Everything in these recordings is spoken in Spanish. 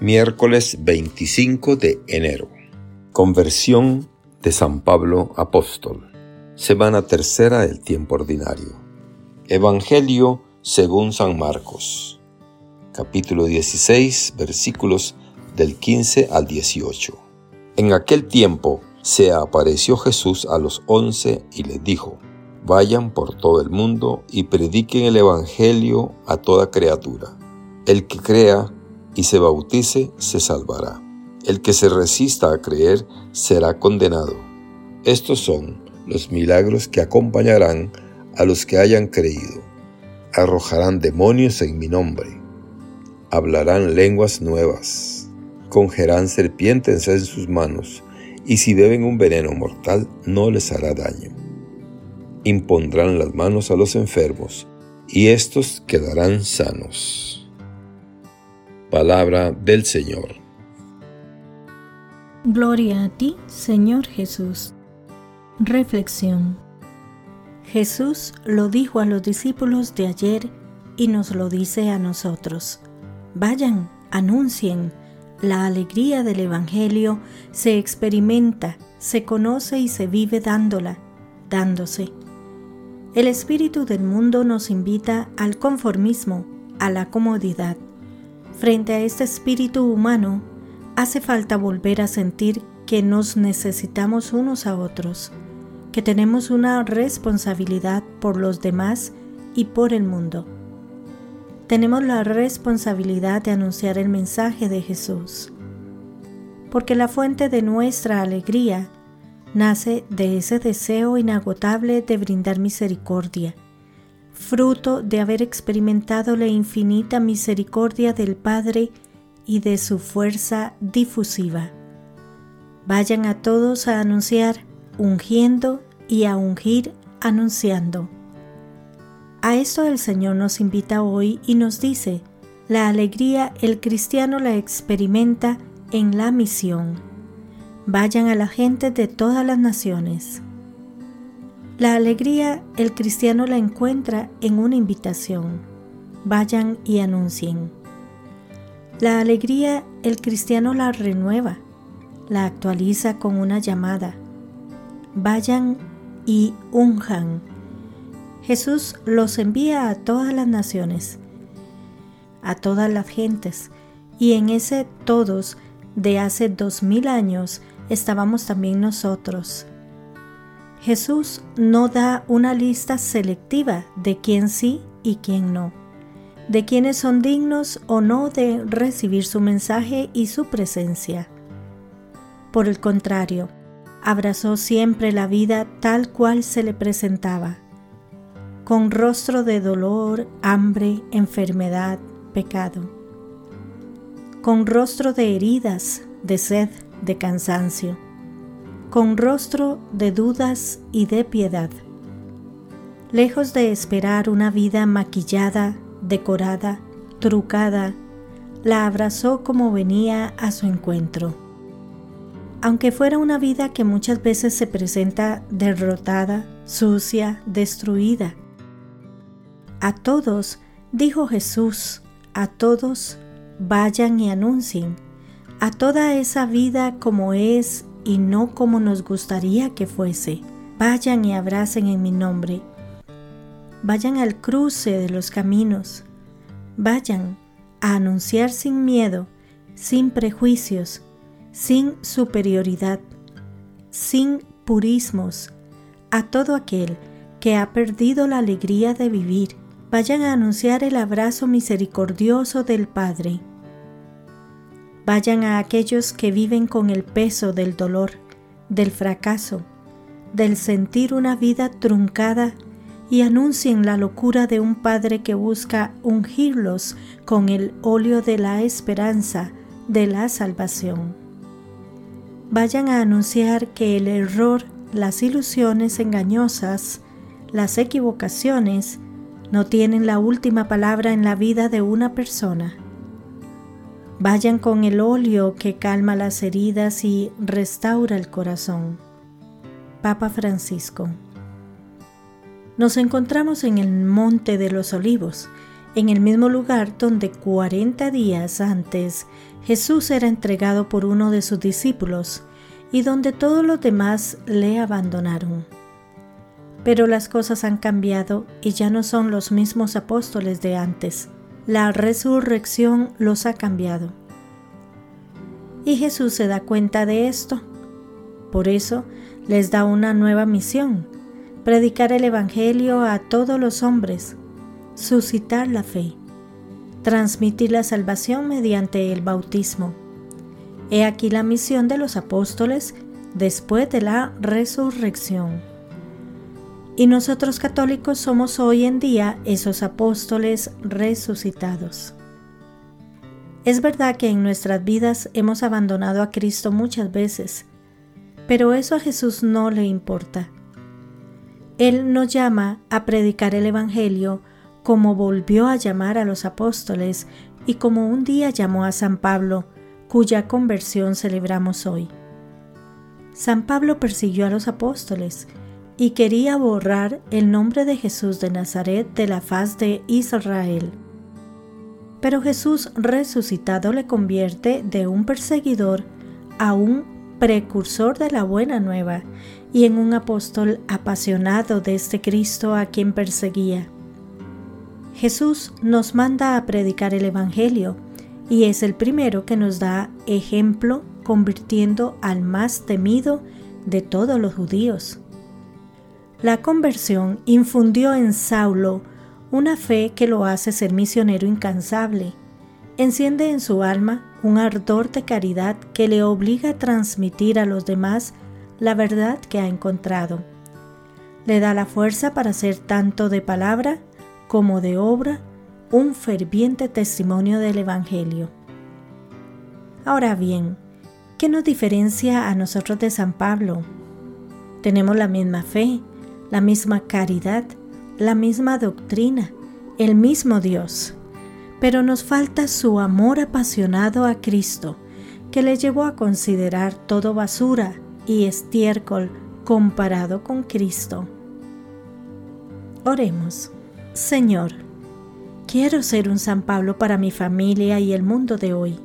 Miércoles 25 de enero. Conversión de San Pablo Apóstol. Semana tercera del tiempo ordinario. Evangelio según San Marcos. Capítulo 16, versículos del 15 al 18. En aquel tiempo se apareció Jesús a los once y les dijo, Vayan por todo el mundo y prediquen el Evangelio a toda criatura. El que crea y se bautice se salvará. El que se resista a creer será condenado. Estos son los milagros que acompañarán a los que hayan creído. Arrojarán demonios en mi nombre. Hablarán lenguas nuevas. Congerán serpientes en sus manos. Y si beben un veneno mortal no les hará daño impondrán las manos a los enfermos, y éstos quedarán sanos. Palabra del Señor. Gloria a ti, Señor Jesús. Reflexión. Jesús lo dijo a los discípulos de ayer y nos lo dice a nosotros. Vayan, anuncien. La alegría del Evangelio se experimenta, se conoce y se vive dándola, dándose. El espíritu del mundo nos invita al conformismo, a la comodidad. Frente a este espíritu humano, hace falta volver a sentir que nos necesitamos unos a otros, que tenemos una responsabilidad por los demás y por el mundo. Tenemos la responsabilidad de anunciar el mensaje de Jesús, porque la fuente de nuestra alegría nace de ese deseo inagotable de brindar misericordia, fruto de haber experimentado la infinita misericordia del Padre y de su fuerza difusiva. Vayan a todos a anunciar, ungiendo y a ungir anunciando. A esto el Señor nos invita hoy y nos dice, la alegría el cristiano la experimenta en la misión vayan a la gente de todas las naciones. La alegría el cristiano la encuentra en una invitación. Vayan y anuncien. La alegría el cristiano la renueva, la actualiza con una llamada. Vayan y unjan. Jesús los envía a todas las naciones, a todas las gentes, y en ese todos de hace dos mil años estábamos también nosotros. Jesús no da una lista selectiva de quién sí y quién no, de quiénes son dignos o no de recibir su mensaje y su presencia. Por el contrario, abrazó siempre la vida tal cual se le presentaba, con rostro de dolor, hambre, enfermedad, pecado, con rostro de heridas, de sed, de cansancio, con rostro de dudas y de piedad. Lejos de esperar una vida maquillada, decorada, trucada, la abrazó como venía a su encuentro. Aunque fuera una vida que muchas veces se presenta derrotada, sucia, destruida. A todos, dijo Jesús, a todos, vayan y anuncien a toda esa vida como es y no como nos gustaría que fuese. Vayan y abracen en mi nombre. Vayan al cruce de los caminos. Vayan a anunciar sin miedo, sin prejuicios, sin superioridad, sin purismos, a todo aquel que ha perdido la alegría de vivir. Vayan a anunciar el abrazo misericordioso del Padre Vayan a aquellos que viven con el peso del dolor, del fracaso, del sentir una vida truncada y anuncien la locura de un Padre que busca ungirlos con el óleo de la esperanza de la salvación. Vayan a anunciar que el error, las ilusiones engañosas, las equivocaciones, no tienen la última palabra en la vida de una persona Vayan con el óleo que calma las heridas y restaura el corazón. Papa Francisco. Nos encontramos en el Monte de los Olivos, en el mismo lugar donde 40 días antes Jesús era entregado por uno de sus discípulos y donde todos los demás le abandonaron. Pero las cosas han cambiado y ya no son los mismos apóstoles de antes. La resurrección los ha cambiado. Y Jesús se da cuenta de esto. Por eso les da una nueva misión, predicar el Evangelio a todos los hombres, suscitar la fe, transmitir la salvación mediante el bautismo. He aquí la misión de los apóstoles después de la resurrección. Y nosotros católicos somos hoy en día esos apóstoles resucitados. Es verdad que en nuestras vidas hemos abandonado a Cristo muchas veces, pero eso a Jesús no le importa. Él nos llama a predicar el Evangelio como volvió a llamar a los apóstoles y como un día llamó a San Pablo, cuya conversión celebramos hoy. San Pablo persiguió a los apóstoles y quería borrar el nombre de Jesús de Nazaret de la faz de Israel. Pero Jesús resucitado le convierte de un perseguidor a un precursor de la buena nueva y en un apóstol apasionado de este Cristo a quien perseguía. Jesús nos manda a predicar el Evangelio y es el primero que nos da ejemplo convirtiendo al más temido de todos los judíos. La conversión infundió en Saulo una fe que lo hace ser misionero incansable. Enciende en su alma un ardor de caridad que le obliga a transmitir a los demás la verdad que ha encontrado. Le da la fuerza para ser tanto de palabra como de obra un ferviente testimonio del Evangelio. Ahora bien, ¿qué nos diferencia a nosotros de San Pablo? Tenemos la misma fe, la misma caridad, la misma doctrina, el mismo Dios, pero nos falta su amor apasionado a Cristo, que le llevó a considerar todo basura y estiércol comparado con Cristo. Oremos. Señor, quiero ser un San Pablo para mi familia y el mundo de hoy.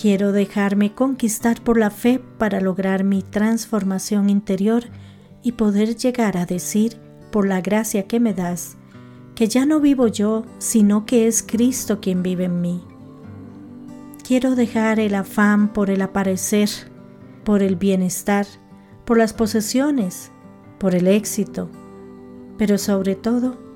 Quiero dejarme conquistar por la fe para lograr mi transformación interior y poder llegar a decir, por la gracia que me das, que ya no vivo yo, sino que es Cristo quien vive en mí. Quiero dejar el afán por el aparecer, por el bienestar, por las posesiones, por el éxito, pero sobre todo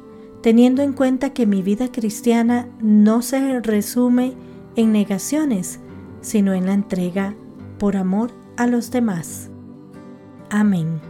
teniendo en cuenta que mi vida cristiana no se resume en negaciones, sino en la entrega por amor a los demás. Amén.